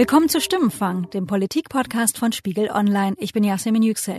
Willkommen zu Stimmenfang, dem Politik-Podcast von Spiegel Online. Ich bin Yasemin Yüksel.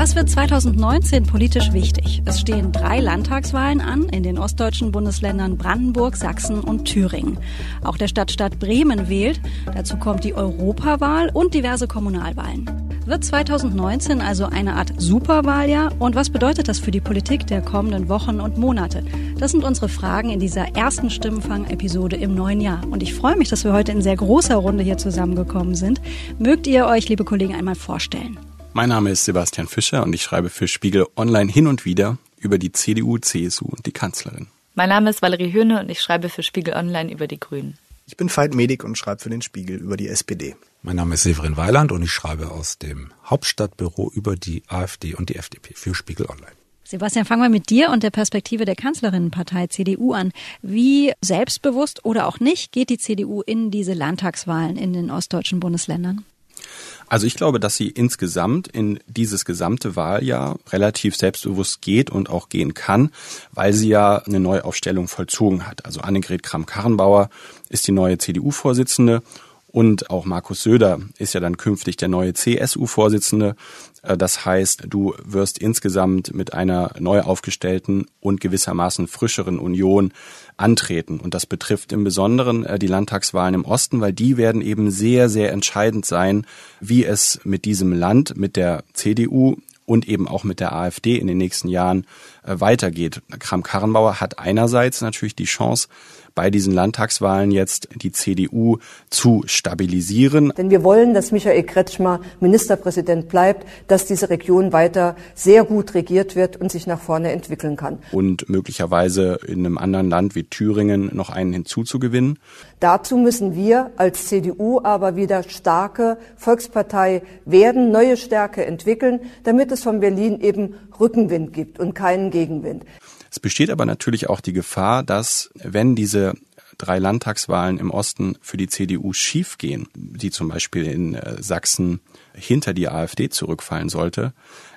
Was wird 2019 politisch wichtig? Es stehen drei Landtagswahlen an in den ostdeutschen Bundesländern Brandenburg, Sachsen und Thüringen. Auch der Stadtstaat Bremen wählt. Dazu kommt die Europawahl und diverse Kommunalwahlen. Wird 2019 also eine Art Superwahljahr? Und was bedeutet das für die Politik der kommenden Wochen und Monate? Das sind unsere Fragen in dieser ersten Stimmenfang-Episode im neuen Jahr. Und ich freue mich, dass wir heute in sehr großer Runde hier zusammengekommen sind. Mögt ihr euch, liebe Kollegen, einmal vorstellen? Mein Name ist Sebastian Fischer und ich schreibe für Spiegel Online hin und wieder über die CDU, CSU und die Kanzlerin. Mein Name ist Valerie Höhne und ich schreibe für Spiegel Online über die Grünen. Ich bin Veit Medik und schreibe für den Spiegel über die SPD. Mein Name ist Severin Weiland und ich schreibe aus dem Hauptstadtbüro über die AfD und die FDP für Spiegel Online. Sebastian, fangen wir mit dir und der Perspektive der Kanzlerinnenpartei CDU an. Wie selbstbewusst oder auch nicht geht die CDU in diese Landtagswahlen in den ostdeutschen Bundesländern? Also ich glaube, dass sie insgesamt in dieses gesamte Wahljahr relativ selbstbewusst geht und auch gehen kann, weil sie ja eine Neuaufstellung vollzogen hat. Also Annegret Kramp-Karrenbauer ist die neue CDU-Vorsitzende und auch Markus Söder ist ja dann künftig der neue CSU-Vorsitzende. Äh, das heißt, du wirst insgesamt mit einer neu aufgestellten und gewissermaßen frischeren Union antreten. Und das betrifft im Besonderen äh, die Landtagswahlen im Osten, weil die werden eben sehr, sehr entscheidend sein, wie es mit diesem Land, mit der CDU und eben auch mit der AfD in den nächsten Jahren äh, weitergeht. Kram-Karrenbauer hat einerseits natürlich die Chance, bei diesen Landtagswahlen jetzt die CDU zu stabilisieren. Denn wir wollen, dass Michael Kretschmer Ministerpräsident bleibt, dass diese Region weiter sehr gut regiert wird und sich nach vorne entwickeln kann. Und möglicherweise in einem anderen Land wie Thüringen noch einen hinzuzugewinnen. Dazu müssen wir als CDU aber wieder starke Volkspartei werden, neue Stärke entwickeln, damit es von Berlin eben Rückenwind gibt und keinen Gegenwind. Es besteht aber natürlich auch die Gefahr, dass wenn diese drei Landtagswahlen im Osten für die CDU schiefgehen, die zum Beispiel in äh, Sachsen hinter die AfD zurückfallen sollte,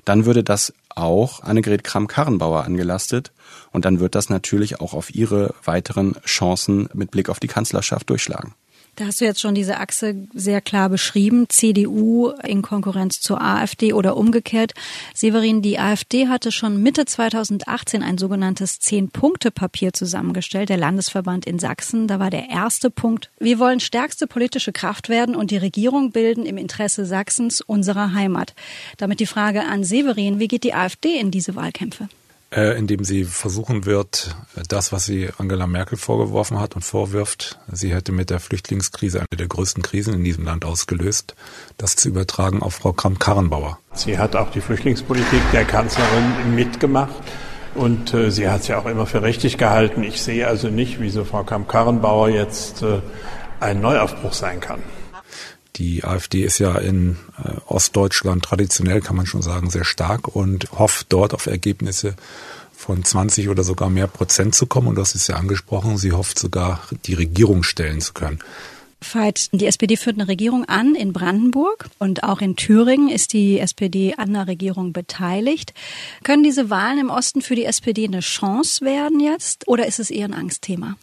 dann würde das auch Annegret Kramp-Karrenbauer angelastet und dann wird das natürlich auch auf ihre weiteren Chancen mit Blick auf die Kanzlerschaft durchschlagen. Da hast du jetzt schon diese Achse sehr klar beschrieben, CDU in Konkurrenz zur AfD oder umgekehrt. Severin, die AfD hatte schon Mitte 2018 ein sogenanntes Zehn-Punkte-Papier zusammengestellt, der Landesverband in Sachsen. Da war der erste Punkt, wir wollen stärkste politische Kraft werden und die Regierung bilden im Interesse Sachsens, unserer Heimat. Damit die Frage an Severin, wie geht die AfD in diese Wahlkämpfe? Äh, indem sie versuchen wird, das, was sie Angela Merkel vorgeworfen hat und vorwirft, sie hätte mit der Flüchtlingskrise eine der größten Krisen in diesem Land ausgelöst, das zu übertragen auf Frau Kramp-Karrenbauer. Sie hat auch die Flüchtlingspolitik der Kanzlerin mitgemacht. Und äh, sie hat sie auch immer für richtig gehalten. Ich sehe also nicht, wieso Frau Kramp-Karrenbauer jetzt äh, ein Neuaufbruch sein kann. Die AfD ist ja in äh, Ostdeutschland traditionell, kann man schon sagen, sehr stark und hofft dort auf Ergebnisse von 20 oder sogar mehr Prozent zu kommen. Und das ist ja angesprochen. Sie hofft sogar, die Regierung stellen zu können. Veit, die SPD führt eine Regierung an in Brandenburg und auch in Thüringen ist die SPD an der Regierung beteiligt. Können diese Wahlen im Osten für die SPD eine Chance werden jetzt oder ist es eher ein Angstthema?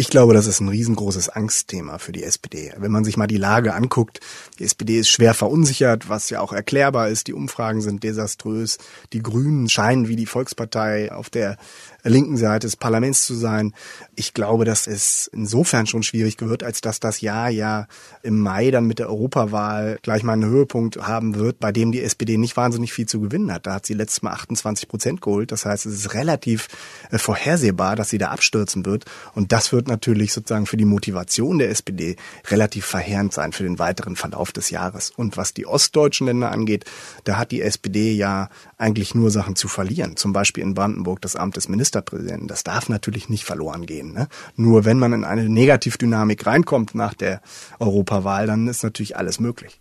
Ich glaube, das ist ein riesengroßes Angstthema für die SPD. Wenn man sich mal die Lage anguckt, die SPD ist schwer verunsichert, was ja auch erklärbar ist. Die Umfragen sind desaströs. Die Grünen scheinen wie die Volkspartei auf der linken Seite des Parlaments zu sein. Ich glaube, dass es insofern schon schwierig wird, als dass das Jahr ja im Mai dann mit der Europawahl gleich mal einen Höhepunkt haben wird, bei dem die SPD nicht wahnsinnig viel zu gewinnen hat. Da hat sie letztes Mal 28 Prozent geholt. Das heißt, es ist relativ äh, vorhersehbar, dass sie da abstürzen wird. Und das wird natürlich sozusagen für die Motivation der SPD relativ verheerend sein für den weiteren Verlauf des Jahres. Und was die ostdeutschen Länder angeht, da hat die SPD ja eigentlich nur Sachen zu verlieren. Zum Beispiel in Brandenburg das Amt des Ministers Ministerpräsidenten. Das darf natürlich nicht verloren gehen. Ne? Nur wenn man in eine Negativdynamik reinkommt nach der Europawahl, dann ist natürlich alles möglich.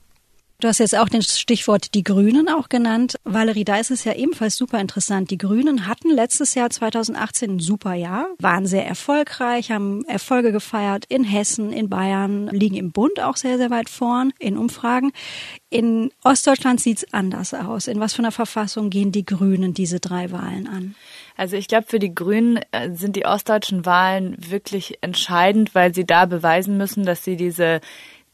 Du hast jetzt auch den Stichwort die Grünen auch genannt. Valerie, da ist es ja ebenfalls super interessant. Die Grünen hatten letztes Jahr 2018 ein super Jahr, waren sehr erfolgreich, haben Erfolge gefeiert in Hessen, in Bayern, liegen im Bund auch sehr, sehr weit vorn in Umfragen. In Ostdeutschland sieht's anders aus. In was für einer Verfassung gehen die Grünen diese drei Wahlen an? Also ich glaube, für die Grünen äh, sind die ostdeutschen Wahlen wirklich entscheidend, weil sie da beweisen müssen, dass sie diese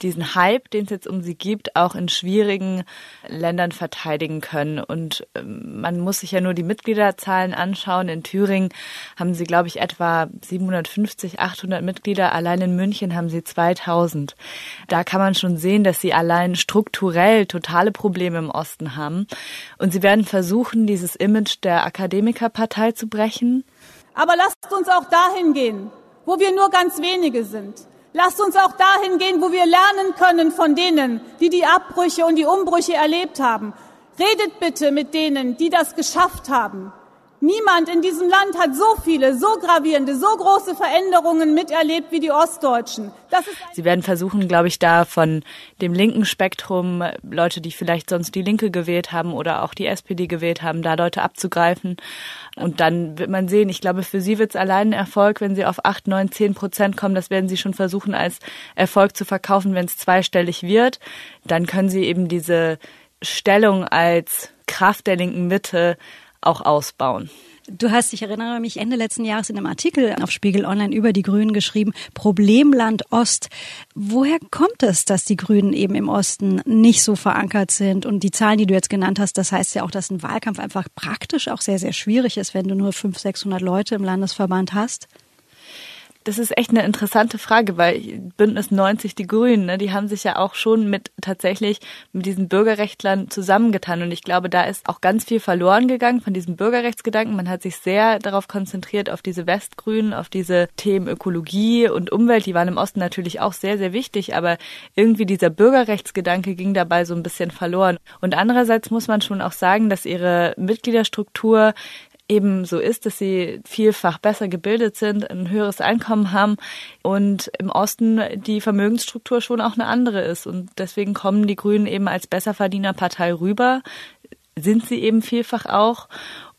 diesen Hype, den es jetzt um sie gibt, auch in schwierigen Ländern verteidigen können. Und ähm, man muss sich ja nur die Mitgliederzahlen anschauen. In Thüringen haben sie, glaube ich, etwa 750, 800 Mitglieder. Allein in München haben sie 2000. Da kann man schon sehen, dass sie allein strukturell totale Probleme im Osten haben. Und sie werden versuchen, dieses Image der Akademikerpartei zu brechen. Aber lasst uns auch dahin gehen, wo wir nur ganz wenige sind Lasst uns auch dahin gehen, wo wir lernen können von denen, die die Abbrüche und die Umbrüche erlebt haben. Redet bitte mit denen, die das geschafft haben. Niemand in diesem Land hat so viele, so gravierende, so große Veränderungen miterlebt wie die Ostdeutschen. Sie werden versuchen, glaube ich, da von dem linken Spektrum Leute, die vielleicht sonst die Linke gewählt haben oder auch die SPD gewählt haben, da Leute abzugreifen. Und dann wird man sehen, ich glaube, für Sie wird es allein ein Erfolg, wenn Sie auf acht, neun, zehn Prozent kommen. Das werden Sie schon versuchen, als Erfolg zu verkaufen, wenn es zweistellig wird. Dann können Sie eben diese Stellung als Kraft der linken Mitte auch ausbauen. Du hast, ich erinnere mich, Ende letzten Jahres in einem Artikel auf Spiegel Online über die Grünen geschrieben, Problemland Ost. Woher kommt es, dass die Grünen eben im Osten nicht so verankert sind? Und die Zahlen, die du jetzt genannt hast, das heißt ja auch, dass ein Wahlkampf einfach praktisch auch sehr, sehr schwierig ist, wenn du nur 500, 600 Leute im Landesverband hast. Das ist echt eine interessante Frage, weil Bündnis 90 die Grünen, ne, die haben sich ja auch schon mit tatsächlich mit diesen Bürgerrechtlern zusammengetan. Und ich glaube, da ist auch ganz viel verloren gegangen von diesem Bürgerrechtsgedanken. Man hat sich sehr darauf konzentriert, auf diese Westgrünen, auf diese Themen Ökologie und Umwelt. Die waren im Osten natürlich auch sehr, sehr wichtig, aber irgendwie dieser Bürgerrechtsgedanke ging dabei so ein bisschen verloren. Und andererseits muss man schon auch sagen, dass ihre Mitgliederstruktur eben so ist, dass sie vielfach besser gebildet sind, ein höheres Einkommen haben und im Osten die Vermögensstruktur schon auch eine andere ist. Und deswegen kommen die Grünen eben als Besserverdienerpartei rüber, sind sie eben vielfach auch.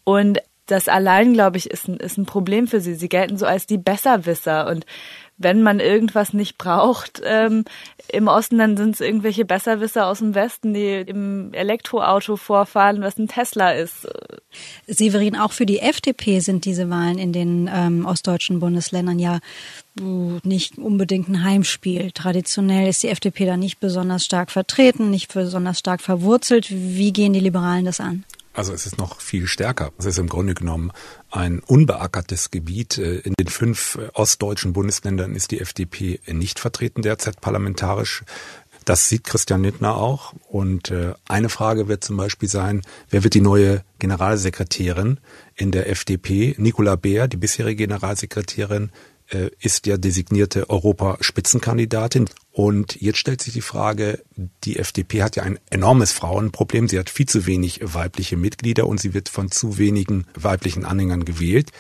Und das allein, glaube ich, ist ein, ist ein Problem für sie. Sie gelten so als die Besserwisser und wenn man irgendwas nicht braucht ähm, im Osten, dann sind es irgendwelche Besserwisser aus dem Westen, die im Elektroauto vorfahren, was ein Tesla ist. Severin, auch für die FDP sind diese Wahlen in den ähm, ostdeutschen Bundesländern ja uh, nicht unbedingt ein Heimspiel. Traditionell ist die FDP da nicht besonders stark vertreten, nicht besonders stark verwurzelt. Wie gehen die Liberalen das an? Also es ist noch viel stärker. Es ist im Grunde genommen ein unbeackertes Gebiet. Äh, in den fünf äh, ostdeutschen Bundesländern ist die FDP nicht vertreten derzeit parlamentarisch. Das sieht Christian Lindner auch. Und äh, eine Frage wird zum Beispiel sein, wer wird die neue Generalsekretärin in der FDP? Nicola Beer, die bisherige Generalsekretärin, ist ja designierte Europaspitzenkandidatin. Und jetzt stellt sich die Frage, die FDP hat ja ein enormes Frauenproblem. Sie hat viel zu wenig weibliche Mitglieder und sie wird von zu wenigen weiblichen Anhängern gewählt.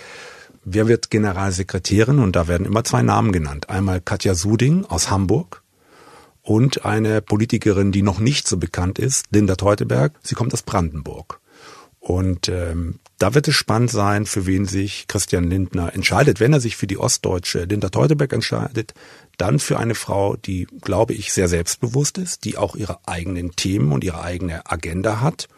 Wer wird Generalsekretärin? Und da werden immer zwei Namen genannt. Einmal Katja Suding aus Hamburg und eine Politikerin, die noch nicht so bekannt ist, Linda Teuteberg. Sie kommt aus Brandenburg. Und ähm, da wird es spannend sein, für wen sich Christian Lindner entscheidet. Wenn er sich für die Ostdeutsche Linda Teuteberg entscheidet, dann für eine Frau, die, glaube ich, sehr selbstbewusst ist, die auch ihre eigenen Themen und ihre eigene Agenda hat.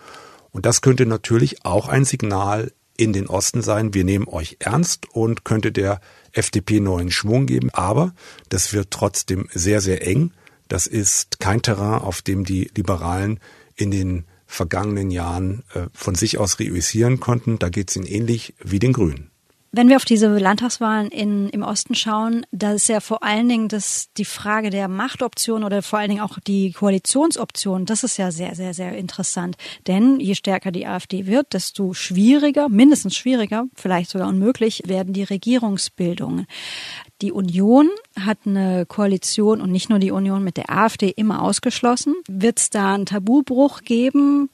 Und das könnte natürlich auch ein Signal in den Osten sein, wir nehmen euch ernst und könnte der FDP neuen Schwung geben. Aber das wird trotzdem sehr, sehr eng. Das ist kein Terrain, auf dem die Liberalen in den vergangenen Jahren äh, von sich aus reüssieren konnten. Da geht es ihnen ähnlich wie den Grünen. Wenn wir auf diese Landtagswahlen in, im Osten schauen, da ist ja vor allen Dingen das, die Frage der Machtoption oder vor allen Dingen auch die Koalitionsoption, das ist ja sehr, sehr, sehr interessant. Denn je stärker die AfD wird, desto schwieriger, mindestens schwieriger, vielleicht sogar unmöglich, werden die Regierungsbildungen. Die Union hat eine Koalition und nicht nur die Union mit der AfD immer ausgeschlossen. Wird es da einen Tabubruch geben?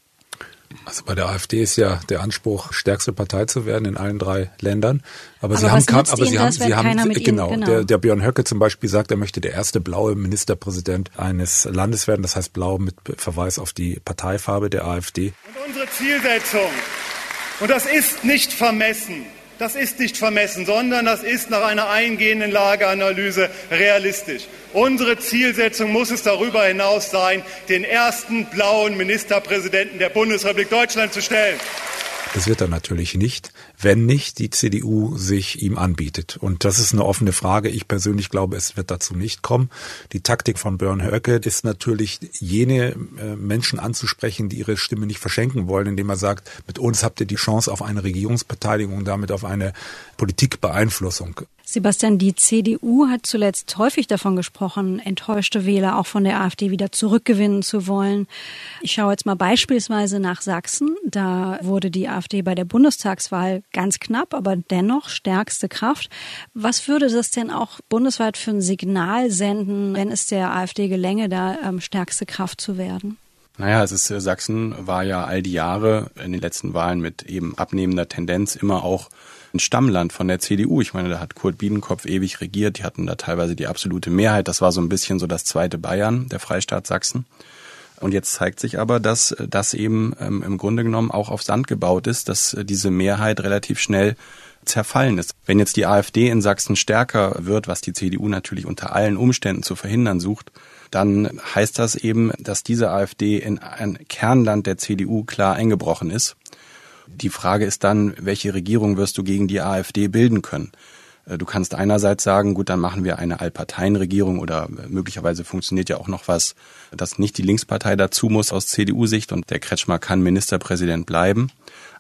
Also bei der AfD ist ja der Anspruch, stärkste Partei zu werden in allen drei Ländern. Aber, aber sie haben, kam, aber sie haben, sie haben, genau, genau. Der, der Björn Höcke zum Beispiel sagt, er möchte der erste blaue Ministerpräsident eines Landes werden. Das heißt blau mit Verweis auf die Parteifarbe der AfD. Und unsere Zielsetzung, und das ist nicht vermessen, das ist nicht vermessen, sondern das ist nach einer eingehenden Lageanalyse realistisch. Unsere Zielsetzung muss es darüber hinaus sein, den ersten blauen Ministerpräsidenten der Bundesrepublik Deutschland zu stellen. Das wird er natürlich nicht, wenn nicht die CDU sich ihm anbietet. Und das ist eine offene Frage. Ich persönlich glaube, es wird dazu nicht kommen. Die Taktik von Björn Höcke ist natürlich, jene äh, Menschen anzusprechen, die ihre Stimme nicht verschenken wollen, indem er sagt, mit uns habt ihr die Chance auf eine Regierungsbeteiligung und damit auf eine Politikbeeinflussung. Sebastian, die CDU hat zuletzt häufig davon gesprochen, enttäuschte Wähler auch von der AfD wieder zurückgewinnen zu wollen. Ich schaue jetzt mal beispielsweise nach Sachsen. Da wurde die AfD bei der Bundestagswahl ganz knapp, aber dennoch stärkste Kraft. Was würde das denn auch bundesweit für ein Signal senden, wenn es der AfD gelänge, da ähm, stärkste Kraft zu werden? Naja, es ist äh, Sachsen war ja all die Jahre in den letzten Wahlen mit eben abnehmender Tendenz immer auch ein Stammland von der CDU. Ich meine, da hat Kurt Biedenkopf ewig regiert. Die hatten da teilweise die absolute Mehrheit. Das war so ein bisschen so das zweite Bayern, der Freistaat Sachsen. Und jetzt zeigt sich aber, dass das eben ähm, im Grunde genommen auch auf Sand gebaut ist, dass äh, diese Mehrheit relativ schnell zerfallen ist. Wenn jetzt die AfD in Sachsen stärker wird, was die CDU natürlich unter allen Umständen zu verhindern sucht, dann heißt das eben, dass diese AfD in ein Kernland der CDU klar eingebrochen ist. Die Frage ist dann, welche Regierung wirst du gegen die AfD bilden können? Äh, du kannst einerseits sagen, gut, dann machen wir eine Allparteienregierung oder äh, möglicherweise funktioniert ja auch noch was, dass nicht die Linkspartei dazu muss aus CDU-Sicht und der Kretschmer kann Ministerpräsident bleiben.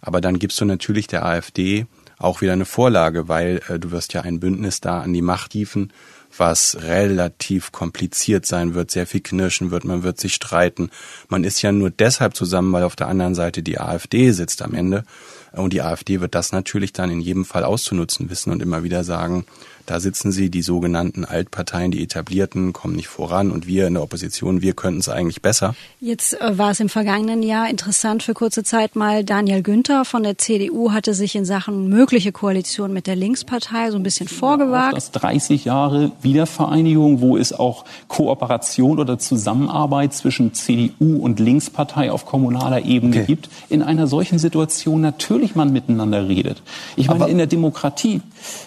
Aber dann gibst du natürlich der AfD auch wieder eine Vorlage, weil äh, du wirst ja ein Bündnis da an die Macht hieven, was relativ kompliziert sein wird, sehr viel knirschen wird, man wird sich streiten. Man ist ja nur deshalb zusammen, weil auf der anderen Seite die AfD sitzt am Ende. Und die AfD wird das natürlich dann in jedem Fall auszunutzen wissen und immer wieder sagen, da sitzen sie, die sogenannten Altparteien, die etablierten, kommen nicht voran und wir in der Opposition, wir könnten es eigentlich besser. Jetzt äh, war es im vergangenen Jahr interessant für kurze Zeit mal, Daniel Günther von der CDU hatte sich in Sachen mögliche Koalition mit der Linkspartei so ein bisschen vorgewagt. Das 30 Jahre Wiedervereinigung, wo es auch Kooperation oder Zusammenarbeit zwischen CDU und Linkspartei auf kommunaler Ebene okay. gibt. In einer solchen Situation natürlich man miteinander redet. Ich meine, Aber in der Demokratie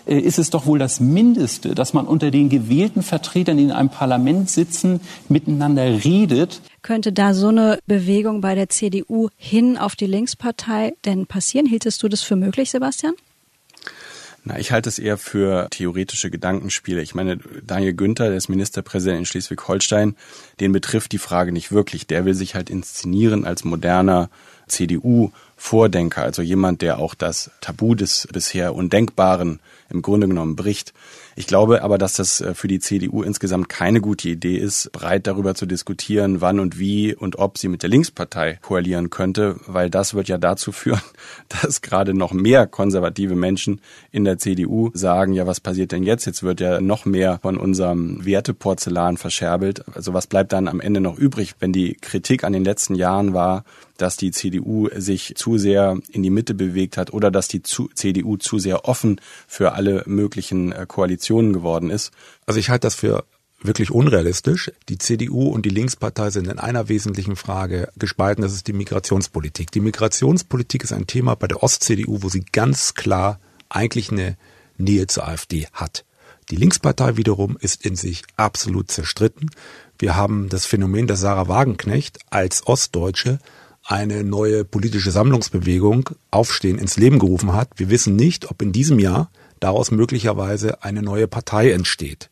äh, ist es doch wohl das Mindeste, dass man unter den gewählten Vertretern, die in einem Parlament sitzen, miteinander redet. Könnte da so eine Bewegung bei der CDU hin auf die Linkspartei denn passieren? Hieltest du das für möglich, Sebastian? Na, ich halte es eher für theoretische Gedankenspiele. Ich meine, Daniel Günther, der ist Ministerpräsident in Schleswig-Holstein, den betrifft die Frage nicht wirklich. Der will sich halt inszenieren als moderner CDU-Vordenker, also jemand, der auch das Tabu des bisher Undenkbaren im Grunde genommen bricht. Ich glaube aber, dass das äh, für die CDU insgesamt keine gute Idee ist, breit darüber zu diskutieren, wann und wie und ob sie mit der Linkspartei koalieren könnte, weil das wird ja dazu führen, dass gerade noch mehr konservative Menschen in der CDU sagen, ja, was passiert denn jetzt? Jetzt wird ja noch mehr von unserem Werteporzellan verscherbelt. Also was bleibt dann am Ende noch übrig, wenn die Kritik an den letzten Jahren war, dass die CDU sich zu sehr in die Mitte bewegt hat oder dass die CDU zu sehr offen für alle möglichen äh, Koalitionen geworden ist. Also ich halte das für wirklich unrealistisch. Die CDU und die Linkspartei sind in einer wesentlichen Frage gespalten, das ist die Migrationspolitik. Die Migrationspolitik ist ein Thema bei der Ost-CDU, wo sie ganz klar eigentlich eine Nähe zur AfD hat. Die Linkspartei wiederum ist in sich absolut zerstritten. Wir haben das Phänomen, dass Sarah Wagenknecht als Ostdeutsche eine neue politische Sammlungsbewegung Aufstehen ins Leben gerufen hat. Wir wissen nicht, ob in diesem Jahr daraus möglicherweise eine neue Partei entsteht.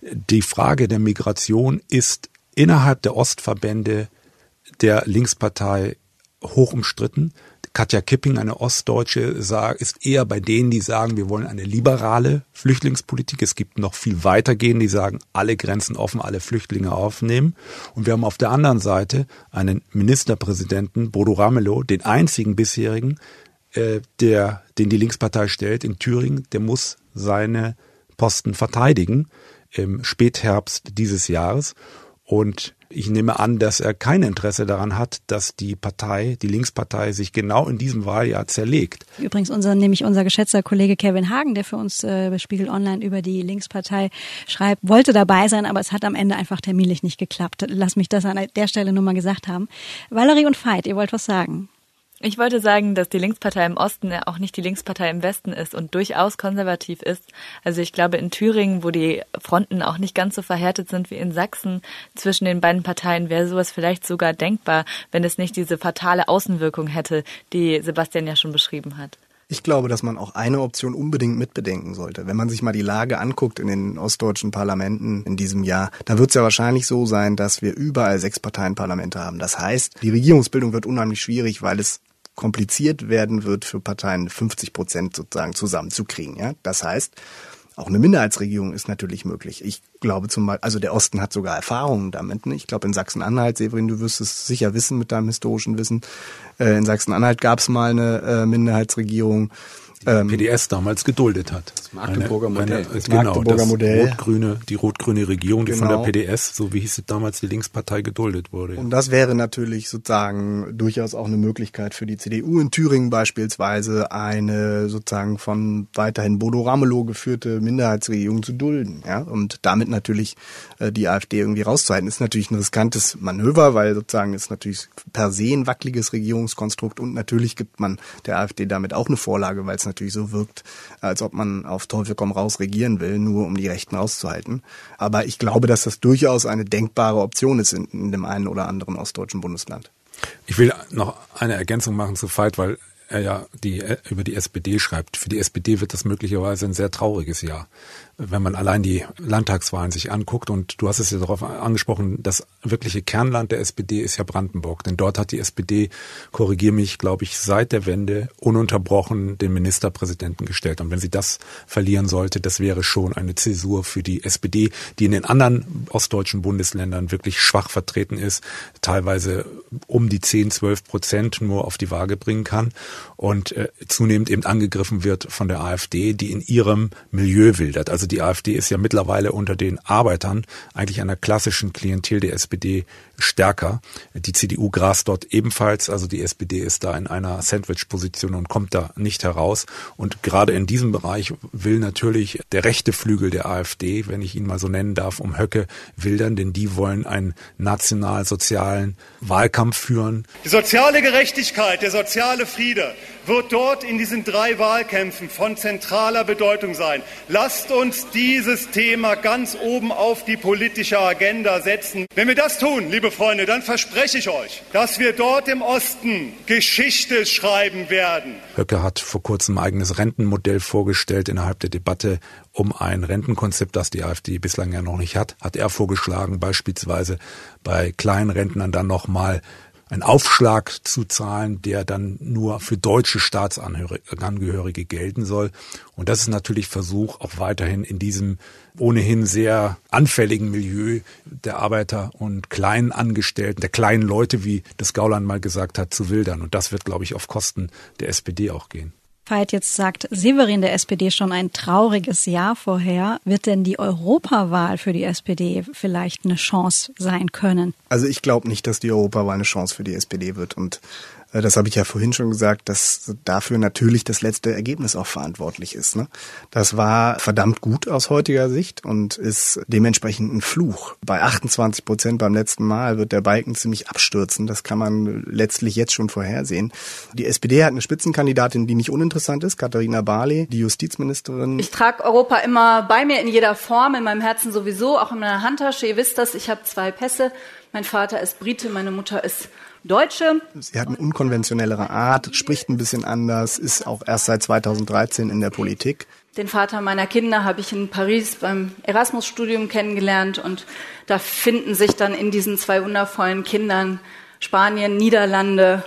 Die Frage der Migration ist innerhalb der Ostverbände der Linkspartei hoch umstritten. Katja Kipping, eine Ostdeutsche, ist eher bei denen, die sagen, wir wollen eine liberale Flüchtlingspolitik. Es gibt noch viel weitergehen, die sagen, alle Grenzen offen, alle Flüchtlinge aufnehmen. Und wir haben auf der anderen Seite einen Ministerpräsidenten, Bodo Ramelow, den einzigen bisherigen, äh, der, den die Linkspartei stellt in Thüringen, der muss seine Posten verteidigen im Spätherbst dieses Jahres. Und ich nehme an, dass er kein Interesse daran hat, dass die Partei, die Linkspartei, sich genau in diesem Wahljahr zerlegt. Übrigens unser, nämlich unser geschätzter Kollege Kevin Hagen, der für uns äh, bei Spiegel Online über die Linkspartei schreibt, wollte dabei sein, aber es hat am Ende einfach terminlich nicht geklappt. Lass mich das an der Stelle nur mal gesagt haben. Valerie und Veit, ihr wollt was sagen? Ich wollte sagen, dass die Linkspartei im Osten ja auch nicht die Linkspartei im Westen ist und durchaus konservativ ist. Also ich glaube, in Thüringen, wo die Fronten auch nicht ganz so verhärtet sind wie in Sachsen zwischen den beiden Parteien, wäre sowas vielleicht sogar denkbar, wenn es nicht diese fatale Außenwirkung hätte, die Sebastian ja schon beschrieben hat. Ich glaube, dass man auch eine Option unbedingt mitbedenken sollte. Wenn man sich mal die Lage anguckt in den ostdeutschen Parlamenten in diesem Jahr, dann wird es ja wahrscheinlich so sein, dass wir überall sechs Parteienparlamente haben. Das heißt, die Regierungsbildung wird unheimlich schwierig, weil es kompliziert werden wird für Parteien 50 Prozent sozusagen zusammenzukriegen. Ja? Das heißt, auch eine Minderheitsregierung ist natürlich möglich. Ich glaube zum Beispiel, also der Osten hat sogar Erfahrungen damit. Ne? Ich glaube in Sachsen-Anhalt, Severin, du wirst es sicher wissen mit deinem historischen Wissen. Äh, in Sachsen-Anhalt gab es mal eine äh, Minderheitsregierung ähm, PDS damals geduldet hat. Das Magdeburger eine, Modell. Eine, genau, Magdeburger das Modell. Rot-grüne, die rot-grüne Regierung, die genau. von der genau. PDS, so wie hieß es damals, die Linkspartei geduldet wurde. Und das wäre natürlich sozusagen durchaus auch eine Möglichkeit für die CDU in Thüringen beispielsweise eine sozusagen von weiterhin Bodo Ramelow geführte Minderheitsregierung zu dulden, ja, und damit natürlich äh, die AfD irgendwie rauszuhalten. Ist natürlich ein riskantes Manöver, weil sozusagen ist natürlich per se ein wackeliges Regierungskonstrukt und natürlich gibt man der AfD damit auch eine Vorlage, weil es natürlich so wirkt, als ob man auf Teufel komm raus regieren will, nur um die Rechten rauszuhalten. Aber ich glaube, dass das durchaus eine denkbare Option ist in, in dem einen oder anderen ostdeutschen Bundesland. Ich will noch eine Ergänzung machen zu Veit, weil er ja die, über die SPD schreibt. Für die SPD wird das möglicherweise ein sehr trauriges Jahr wenn man allein die Landtagswahlen sich anguckt, und du hast es ja darauf angesprochen, das wirkliche Kernland der SPD ist ja Brandenburg. Denn dort hat die SPD, korrigier mich, glaube ich, seit der Wende ununterbrochen den Ministerpräsidenten gestellt. Und wenn sie das verlieren sollte, das wäre schon eine Zäsur für die SPD, die in den anderen ostdeutschen Bundesländern wirklich schwach vertreten ist, teilweise um die 10, 12 Prozent nur auf die Waage bringen kann und äh, zunehmend eben angegriffen wird von der AfD, die in ihrem Milieu wildert. Also die AfD ist ja mittlerweile unter den Arbeitern eigentlich einer klassischen Klientel der SPD stärker. Die CDU grast dort ebenfalls, also die SPD ist da in einer Sandwich-Position und kommt da nicht heraus. Und gerade in diesem Bereich will natürlich der rechte Flügel der AfD, wenn ich ihn mal so nennen darf, um Höcke wildern, denn die wollen einen national-sozialen Wahlkampf führen. Die soziale Gerechtigkeit, der soziale Friede wird dort in diesen drei Wahlkämpfen von zentraler Bedeutung sein. Lasst uns dieses Thema ganz oben auf die politische Agenda setzen. Wenn wir das tun, liebe Freunde, dann verspreche ich euch, dass wir dort im Osten Geschichte schreiben werden. Höcke hat vor kurzem ein eigenes Rentenmodell vorgestellt innerhalb der Debatte um ein Rentenkonzept, das die AfD bislang ja noch nicht hat, hat er vorgeschlagen, beispielsweise bei kleinen Rentnern dann nochmal einen Aufschlag zu zahlen, der dann nur für deutsche Staatsangehörige gelten soll. Und das ist natürlich Versuch, auch weiterhin in diesem ohnehin sehr anfälligen Milieu der Arbeiter und kleinen Angestellten, der kleinen Leute, wie das Gauland mal gesagt hat, zu wildern. Und das wird, glaube ich, auf Kosten der SPD auch gehen. Veit, jetzt sagt Severin der SPD schon ein trauriges Jahr vorher. Wird denn die Europawahl für die SPD vielleicht eine Chance sein können? Also ich glaube nicht, dass die Europawahl eine Chance für die SPD wird. Und das habe ich ja vorhin schon gesagt, dass dafür natürlich das letzte Ergebnis auch verantwortlich ist. Ne? Das war verdammt gut aus heutiger Sicht und ist dementsprechend ein Fluch. Bei 28 Prozent beim letzten Mal wird der Balken ziemlich abstürzen. Das kann man letztlich jetzt schon vorhersehen. Die SPD hat eine Spitzenkandidatin, die nicht uninteressant ist, Katharina Barley, die Justizministerin. Ich trage Europa immer bei mir in jeder Form, in meinem Herzen sowieso, auch in meiner Handtasche. Ihr wisst das, ich habe zwei Pässe. Mein Vater ist Brite, meine Mutter ist Deutsche. Sie hat eine unkonventionellere Art, spricht ein bisschen anders, ist auch erst seit 2013 in der Politik. Den Vater meiner Kinder habe ich in Paris beim Erasmus-Studium kennengelernt und da finden sich dann in diesen zwei wundervollen Kindern Spanien, Niederlande,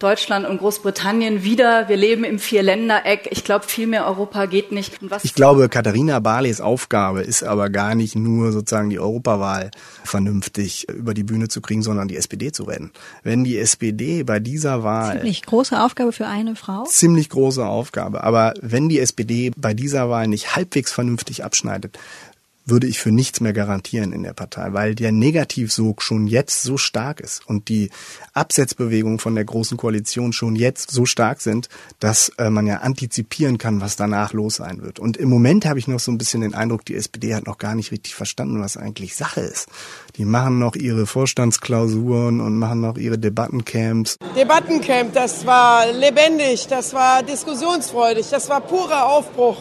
Deutschland und Großbritannien wieder. Wir leben im Vierländereck. Ich glaube, viel mehr Europa geht nicht. ich glaube, Katharina Barleys Aufgabe ist aber gar nicht nur sozusagen die Europawahl vernünftig über die Bühne zu kriegen, sondern die SPD zu retten. Wenn die SPD bei dieser Wahl... Ziemlich große Aufgabe für eine Frau. Ziemlich große Aufgabe. Aber wenn die SPD bei dieser Wahl nicht halbwegs vernünftig abschneidet, würde ich für nichts mehr garantieren in der Partei, weil der Negativsog schon jetzt so stark ist und die Absetzbewegungen von der Großen Koalition schon jetzt so stark sind, dass äh, man ja antizipieren kann, was danach los sein wird. Und im Moment habe ich noch so ein bisschen den Eindruck, die SPD hat noch gar nicht richtig verstanden, was eigentlich Sache ist. Die machen noch ihre Vorstandsklausuren und machen noch ihre Debattencamps. Debattencamp, das war lebendig, das war diskussionsfreudig, das war purer Aufbruch.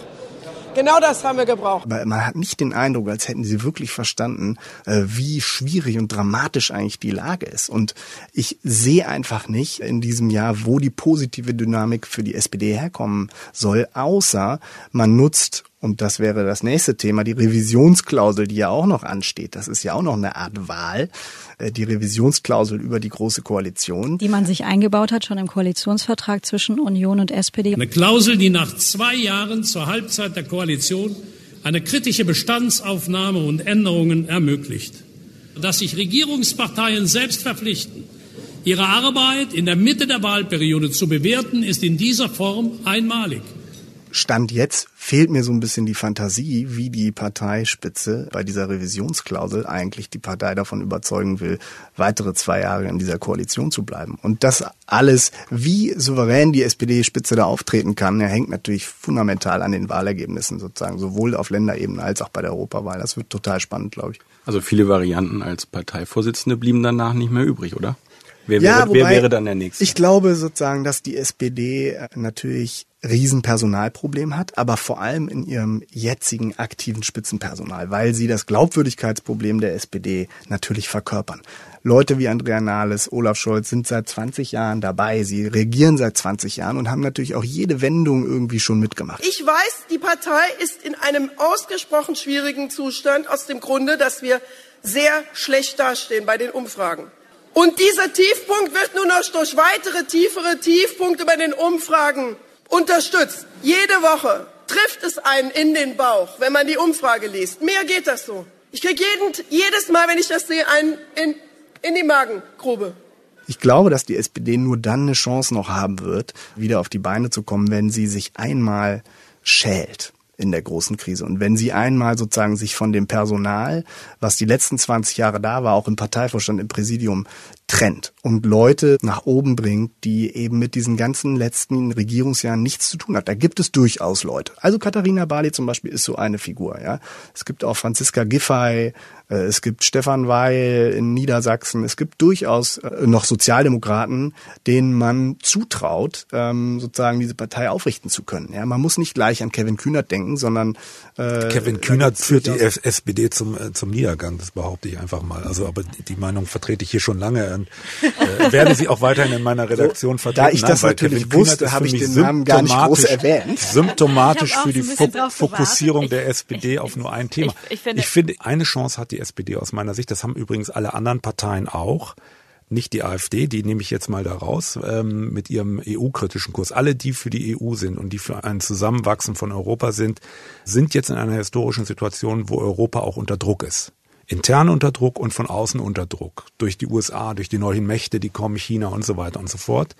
Genau das haben wir gebraucht. Aber man hat nicht den Eindruck, als hätten sie wirklich verstanden, äh, wie schwierig und dramatisch eigentlich die Lage ist. Und ich sehe einfach nicht in diesem Jahr, wo die positive Dynamik für die SPD herkommen soll, außer man nutzt und das wäre das nächste Thema, die Revisionsklausel, die ja auch noch ansteht. Das ist ja auch noch eine Art Wahl, äh, die Revisionsklausel über die Große Koalition. Die man sich eingebaut hat, schon im Koalitionsvertrag zwischen Union und SPD. Eine Klausel, die nach zwei Jahren zur Halbzeit der Koalition eine kritische Bestandsaufnahme und Änderungen ermöglicht. Dass sich Regierungsparteien selbst verpflichten, ihre Arbeit in der Mitte der Wahlperiode zu bewerten, ist in dieser Form einmalig. Stand jetzt fehlt mir so ein bisschen die Fantasie, wie die Parteispitze bei dieser Revisionsklausel eigentlich die Partei davon überzeugen will, weitere zwei Jahre in dieser Koalition zu bleiben. Und das alles, wie souverän die SPD-Spitze da auftreten kann, hängt natürlich fundamental an den Wahlergebnissen sozusagen, sowohl auf Länderebene als auch bei der Europawahl. Das wird total spannend, glaube ich. Also viele Varianten als Parteivorsitzende blieben danach nicht mehr übrig, oder? Wer, ja, wäre, wobei, wer wäre dann der Nächste? Ich glaube sozusagen, dass die SPD natürlich Riesenpersonalproblem hat, aber vor allem in ihrem jetzigen aktiven Spitzenpersonal, weil sie das Glaubwürdigkeitsproblem der SPD natürlich verkörpern. Leute wie Andrea Nahles, Olaf Scholz sind seit 20 Jahren dabei. Sie regieren seit 20 Jahren und haben natürlich auch jede Wendung irgendwie schon mitgemacht. Ich weiß, die Partei ist in einem ausgesprochen schwierigen Zustand aus dem Grunde, dass wir sehr schlecht dastehen bei den Umfragen. Und dieser Tiefpunkt wird nur noch durch weitere tiefere Tiefpunkte bei den Umfragen unterstützt. Jede Woche trifft es einen in den Bauch, wenn man die Umfrage liest. Mehr geht das so. Ich kriege jedes Mal, wenn ich das sehe, einen in, in die Magengrube. Ich glaube, dass die SPD nur dann eine Chance noch haben wird, wieder auf die Beine zu kommen, wenn sie sich einmal schält in der großen Krise. Und wenn sie einmal sozusagen sich von dem Personal, was die letzten 20 Jahre da war, auch im Parteivorstand, im Präsidium, trennt und Leute nach oben bringt, die eben mit diesen ganzen letzten Regierungsjahren nichts zu tun hat. Da gibt es durchaus Leute. Also Katharina Barley zum Beispiel ist so eine Figur. Ja, Es gibt auch Franziska Giffey, es gibt Stefan Weil in Niedersachsen. Es gibt durchaus äh, noch Sozialdemokraten, denen man zutraut, ähm, sozusagen diese Partei aufrichten zu können. Ja, man muss nicht gleich an Kevin Kühnert denken, sondern äh, Kevin Kühnert führt die SPD zum zum Niedergang. Das behaupte ich einfach mal. Also, aber die Meinung vertrete ich hier schon lange und äh, werde sie auch weiterhin in meiner Redaktion so, vertreten. Da ich das Nein, natürlich wusste, habe ich den Namen gar nicht groß erwähnt. Symptomatisch für die Fokussierung der SPD ich, auf nur ein Thema. Ich, ich, finde, ich finde, eine Chance hat die SPD aus meiner Sicht. Das haben übrigens alle anderen Parteien auch nicht die AfD, die nehme ich jetzt mal da raus, ähm, mit ihrem EU-kritischen Kurs. Alle, die für die EU sind und die für ein Zusammenwachsen von Europa sind, sind jetzt in einer historischen Situation, wo Europa auch unter Druck ist intern unter Druck und von außen unter Druck. Durch die USA, durch die neuen Mächte, die kommen, China und so weiter und so fort.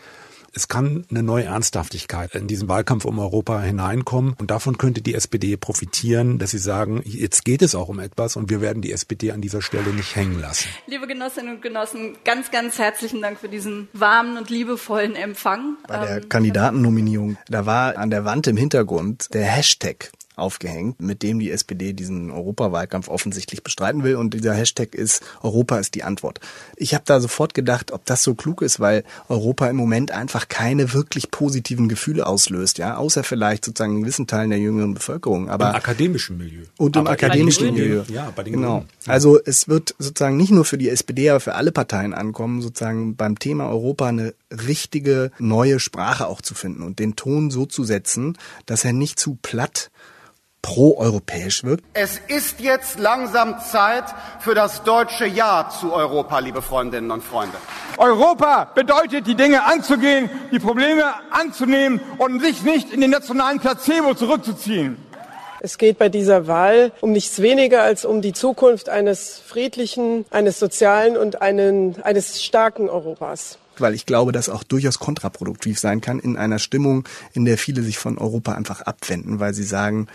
Es kann eine neue Ernsthaftigkeit in diesen Wahlkampf um Europa hineinkommen. Und davon könnte die SPD profitieren, dass sie sagen, jetzt geht es auch um etwas und wir werden die SPD an dieser Stelle nicht hängen lassen. Liebe Genossinnen und Genossen, ganz, ganz herzlichen Dank für diesen warmen und liebevollen Empfang. Bei der ähm, Kandidatennominierung, da war an der Wand im Hintergrund der Hashtag aufgehängt, mit dem die SPD diesen Europawahlkampf offensichtlich bestreiten will. Und dieser Hashtag ist Europa ist die Antwort. Ich habe da sofort gedacht, ob das so klug ist, weil Europa im Moment einfach keine wirklich positiven Gefühle auslöst, ja, außer vielleicht sozusagen in gewissen Teilen der jüngeren Bevölkerung. Aber im akademischen Milieu. Und im aber akademischen Milieu. Ja, bei den genau. Also es wird sozusagen nicht nur für die SPD, aber für alle Parteien ankommen, sozusagen beim Thema Europa eine richtige neue Sprache auch zu finden und den Ton so zu setzen, dass er nicht zu platt proeuropäisch wirkt. Es ist jetzt langsam Zeit für das deutsche Ja zu Europa, liebe Freundinnen und Freunde. Europa bedeutet, die Dinge anzugehen, die Probleme anzunehmen und sich nicht in den nationalen Placebo zurückzuziehen. Es geht bei dieser Wahl um nichts weniger als um die Zukunft eines friedlichen, eines sozialen und einen, eines starken Europas weil ich glaube, dass auch durchaus kontraproduktiv sein kann in einer Stimmung, in der viele sich von Europa einfach abwenden, weil sie sagen,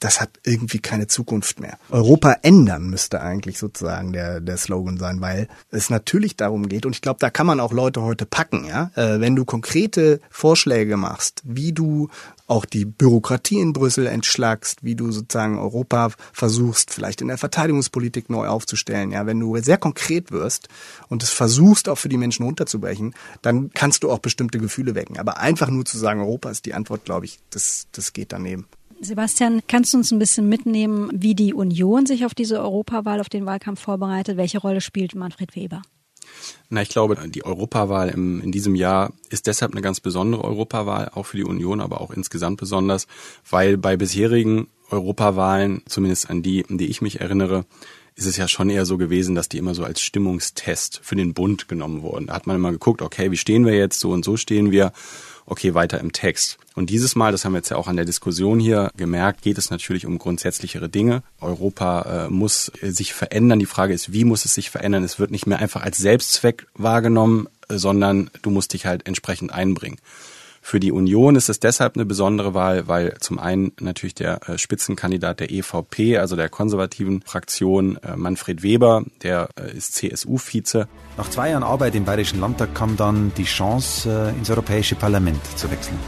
das hat irgendwie keine Zukunft mehr. Europa ändern müsste eigentlich sozusagen der, der Slogan sein, weil es natürlich darum geht, und ich glaube, da kann man auch Leute heute packen, ja, äh, wenn du konkrete Vorschläge machst, wie du auch die Bürokratie in Brüssel entschlagst, wie du sozusagen Europa versuchst, vielleicht in der Verteidigungspolitik neu aufzustellen. Ja, wenn du sehr konkret wirst und es versuchst, auch für die Menschen runterzubrechen, dann kannst du auch bestimmte Gefühle wecken. Aber einfach nur zu sagen, Europa ist die Antwort, glaube ich, das, das geht daneben. Sebastian, kannst du uns ein bisschen mitnehmen, wie die Union sich auf diese Europawahl, auf den Wahlkampf vorbereitet? Welche Rolle spielt Manfred Weber? Na, ich glaube, die Europawahl im, in diesem Jahr ist deshalb eine ganz besondere Europawahl, auch für die Union, aber auch insgesamt besonders, weil bei bisherigen Europawahlen, zumindest an die, an die ich mich erinnere, ist es ja schon eher so gewesen, dass die immer so als Stimmungstest für den Bund genommen wurden. Da hat man immer geguckt, okay, wie stehen wir jetzt, so und so stehen wir okay, weiter im Text. Und dieses Mal, das haben wir jetzt ja auch an der Diskussion hier gemerkt, geht es natürlich um grundsätzlichere Dinge. Europa äh, muss äh, sich verändern. Die Frage ist, wie muss es sich verändern? Es wird nicht mehr einfach als Selbstzweck wahrgenommen, äh, sondern du musst dich halt entsprechend einbringen. Für die Union ist es deshalb eine besondere Wahl, weil zum einen natürlich der äh, Spitzenkandidat der EVP, also der konservativen Fraktion, äh, Manfred Weber, der äh, ist CSU-Vize. Nach zwei Jahren Arbeit im Bayerischen Landtag kam dann die Chance, ins Europäische Parlament zu wechseln.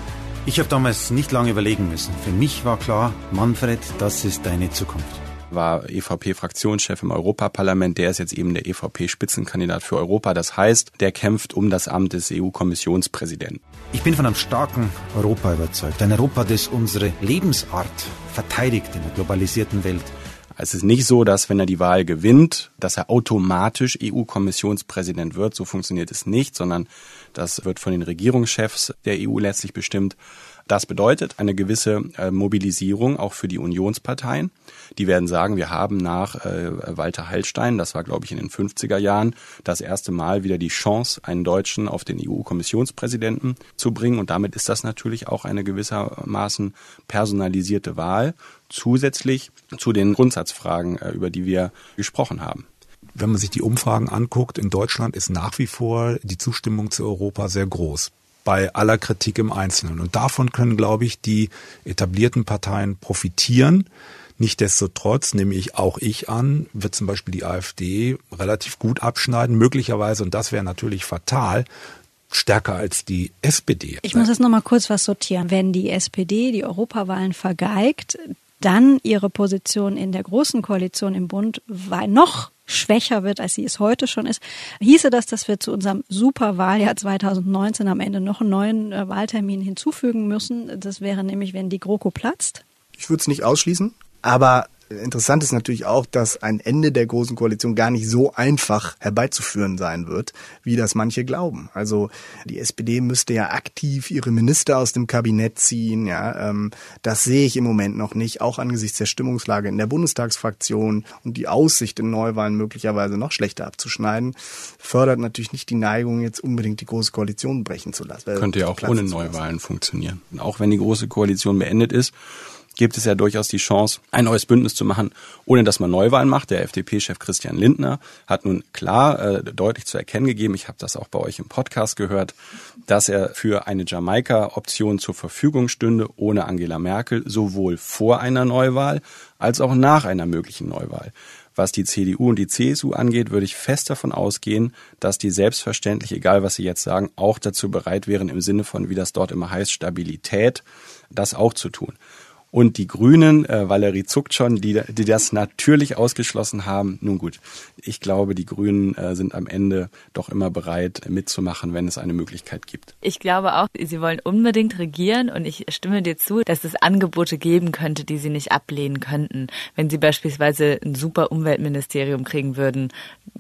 Ich habe damals nicht lange überlegen müssen. Für mich war klar, Manfred, das ist deine Zukunft war EVP-Fraktionschef im Europaparlament, der ist jetzt eben der EVP-Spitzenkandidat für Europa. Das heißt, der kämpft um das Amt des EU-Kommissionspräsidenten. Ich bin von einem starken Europa überzeugt. Ein Europa, das unsere Lebensart verteidigt in der globalisierten Welt. Es ist nicht so, dass wenn er die Wahl gewinnt, dass er automatisch EU-Kommissionspräsident wird. So funktioniert es nicht, sondern das wird von den Regierungschefs der EU letztlich bestimmt. Das bedeutet eine gewisse äh, Mobilisierung auch für die Unionsparteien. Die werden sagen, wir haben nach äh, Walter Hallstein, das war glaube ich in den 50er Jahren, das erste Mal wieder die Chance, einen Deutschen auf den EU-Kommissionspräsidenten zu bringen. Und damit ist das natürlich auch eine gewissermaßen personalisierte Wahl, zusätzlich zu den Grundsatzfragen, äh, über die wir gesprochen haben. Wenn man sich die Umfragen anguckt, in Deutschland ist nach wie vor die Zustimmung zu Europa sehr groß bei aller Kritik im Einzelnen. Und davon können, glaube ich, die etablierten Parteien profitieren. Nichtsdestotrotz nehme ich auch ich an, wird zum Beispiel die AfD relativ gut abschneiden, möglicherweise, und das wäre natürlich fatal, stärker als die SPD. Ich muss jetzt noch mal kurz was sortieren. Wenn die SPD die Europawahlen vergeigt, dann ihre Position in der großen Koalition im Bund noch schwächer wird, als sie es heute schon ist. Hieße das, dass wir zu unserem Superwahljahr 2019 am Ende noch einen neuen äh, Wahltermin hinzufügen müssen? Das wäre nämlich, wenn die GroKo platzt? Ich würde es nicht ausschließen, aber Interessant ist natürlich auch, dass ein Ende der Großen Koalition gar nicht so einfach herbeizuführen sein wird, wie das manche glauben. Also die SPD müsste ja aktiv ihre Minister aus dem Kabinett ziehen. Ja, ähm, das sehe ich im Moment noch nicht, auch angesichts der Stimmungslage in der Bundestagsfraktion und die Aussicht, in Neuwahlen möglicherweise noch schlechter abzuschneiden, fördert natürlich nicht die Neigung, jetzt unbedingt die Große Koalition brechen zu lassen. Könnte ja auch ohne Neuwahlen funktionieren. Auch wenn die Große Koalition beendet ist, gibt es ja durchaus die Chance, ein neues Bündnis zu machen, ohne dass man Neuwahlen macht. Der FDP-Chef Christian Lindner hat nun klar äh, deutlich zu erkennen gegeben, ich habe das auch bei euch im Podcast gehört, dass er für eine Jamaika-Option zur Verfügung stünde, ohne Angela Merkel, sowohl vor einer Neuwahl als auch nach einer möglichen Neuwahl. Was die CDU und die CSU angeht, würde ich fest davon ausgehen, dass die selbstverständlich, egal was sie jetzt sagen, auch dazu bereit wären, im Sinne von, wie das dort immer heißt, Stabilität, das auch zu tun. Und die Grünen, äh, Valerie zuckt schon, die, die das natürlich ausgeschlossen haben. Nun gut, ich glaube, die Grünen äh, sind am Ende doch immer bereit mitzumachen, wenn es eine Möglichkeit gibt. Ich glaube auch, sie wollen unbedingt regieren und ich stimme dir zu, dass es Angebote geben könnte, die sie nicht ablehnen könnten. Wenn sie beispielsweise ein super Umweltministerium kriegen würden,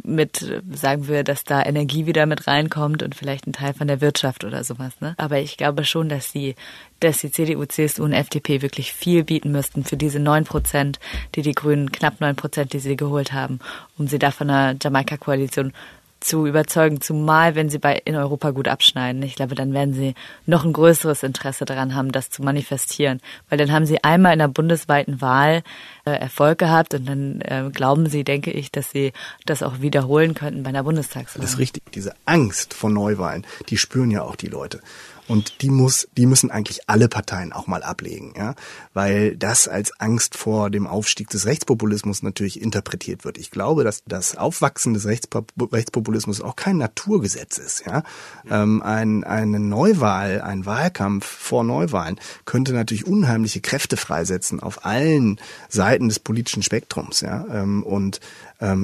mit, sagen wir, dass da Energie wieder mit reinkommt und vielleicht ein Teil von der Wirtschaft oder sowas. Ne? Aber ich glaube schon, dass sie dass die CDU, CSU und FDP wirklich viel bieten müssten für diese neun Prozent, die die Grünen, knapp neun Prozent, die sie geholt haben, um sie da von der Jamaika-Koalition zu überzeugen, zumal wenn sie bei in Europa gut abschneiden. Ich glaube, dann werden sie noch ein größeres Interesse daran haben, das zu manifestieren, weil dann haben sie einmal in der bundesweiten Wahl äh, Erfolg gehabt und dann äh, glauben sie, denke ich, dass sie das auch wiederholen könnten bei einer Bundestagswahl. Das ist richtig. Diese Angst vor Neuwahlen, die spüren ja auch die Leute. Und die muss, die müssen eigentlich alle Parteien auch mal ablegen, ja, weil das als Angst vor dem Aufstieg des Rechtspopulismus natürlich interpretiert wird. Ich glaube, dass das Aufwachsen des Rechtspopulismus auch kein Naturgesetz ist, ja. Ähm, ein, eine Neuwahl, ein Wahlkampf vor Neuwahlen könnte natürlich unheimliche Kräfte freisetzen auf allen Seiten des politischen Spektrums, ja. Ähm, und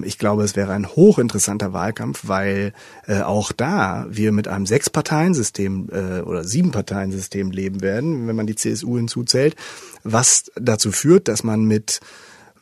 ich glaube, es wäre ein hochinteressanter Wahlkampf, weil äh, auch da wir mit einem Sechs-Parteien-System äh, oder Sieben-Parteien-System leben werden, wenn man die CSU hinzuzählt, was dazu führt, dass man mit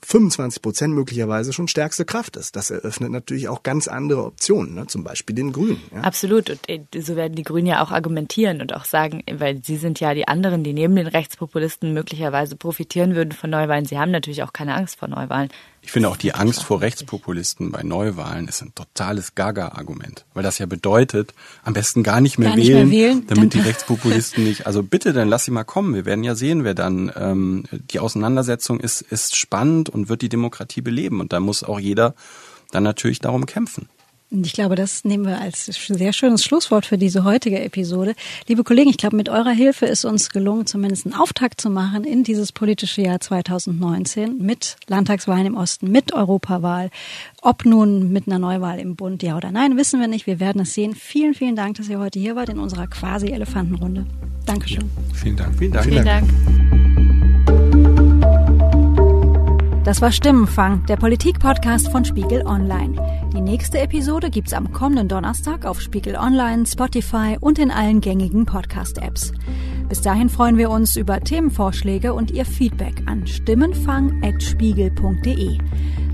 25 Prozent möglicherweise schon stärkste Kraft ist. Das eröffnet natürlich auch ganz andere Optionen, ne? zum Beispiel den Grünen. Ja? Absolut. Und äh, so werden die Grünen ja auch argumentieren und auch sagen, weil sie sind ja die anderen, die neben den Rechtspopulisten möglicherweise profitieren würden von Neuwahlen. Sie haben natürlich auch keine Angst vor Neuwahlen. Ich finde auch die Angst vor Rechtspopulisten bei Neuwahlen ist ein totales Gaga-Argument, weil das ja bedeutet, am besten gar nicht mehr, gar nicht wählen, mehr wählen, damit die Rechtspopulisten nicht. Also bitte, dann lass sie mal kommen. Wir werden ja sehen, wer dann. Ähm, die Auseinandersetzung ist ist spannend und wird die Demokratie beleben und da muss auch jeder dann natürlich darum kämpfen. Ich glaube, das nehmen wir als sehr schönes Schlusswort für diese heutige Episode. Liebe Kollegen, ich glaube, mit eurer Hilfe ist uns gelungen, zumindest einen Auftakt zu machen in dieses politische Jahr 2019 mit Landtagswahlen im Osten, mit Europawahl. Ob nun mit einer Neuwahl im Bund, ja oder nein, wissen wir nicht. Wir werden es sehen. Vielen, vielen Dank, dass ihr heute hier wart in unserer quasi Elefantenrunde. Dankeschön. Ja, vielen Dank. Vielen Dank. Vielen Dank. Das war Stimmenfang, der Politik-Podcast von Spiegel Online. Die nächste Episode gibt's am kommenden Donnerstag auf Spiegel Online, Spotify und in allen gängigen Podcast-Apps. Bis dahin freuen wir uns über Themenvorschläge und Ihr Feedback an stimmenfang.spiegel.de.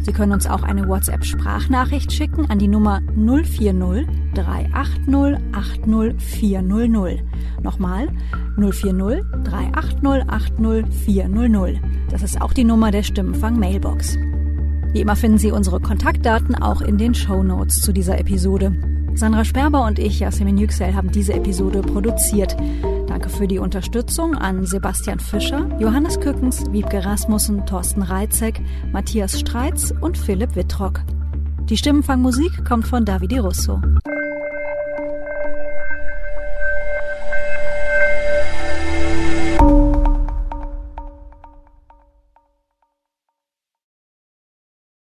Sie können uns auch eine WhatsApp-Sprachnachricht schicken an die Nummer 040 380 80 400. Nochmal 040 380 80 400. Das ist auch die Nummer der Stimmenfang Mailbox. Wie immer finden Sie unsere Kontaktdaten auch in den Show Notes zu dieser Episode. Sandra Sperber und ich, Yasemin Yüksel, haben diese Episode produziert. Danke für die Unterstützung an Sebastian Fischer, Johannes Kückens, Wiebke Rasmussen, Thorsten Reitzek, Matthias Streitz und Philipp Wittrock. Die Stimmenfangmusik kommt von Davide Russo.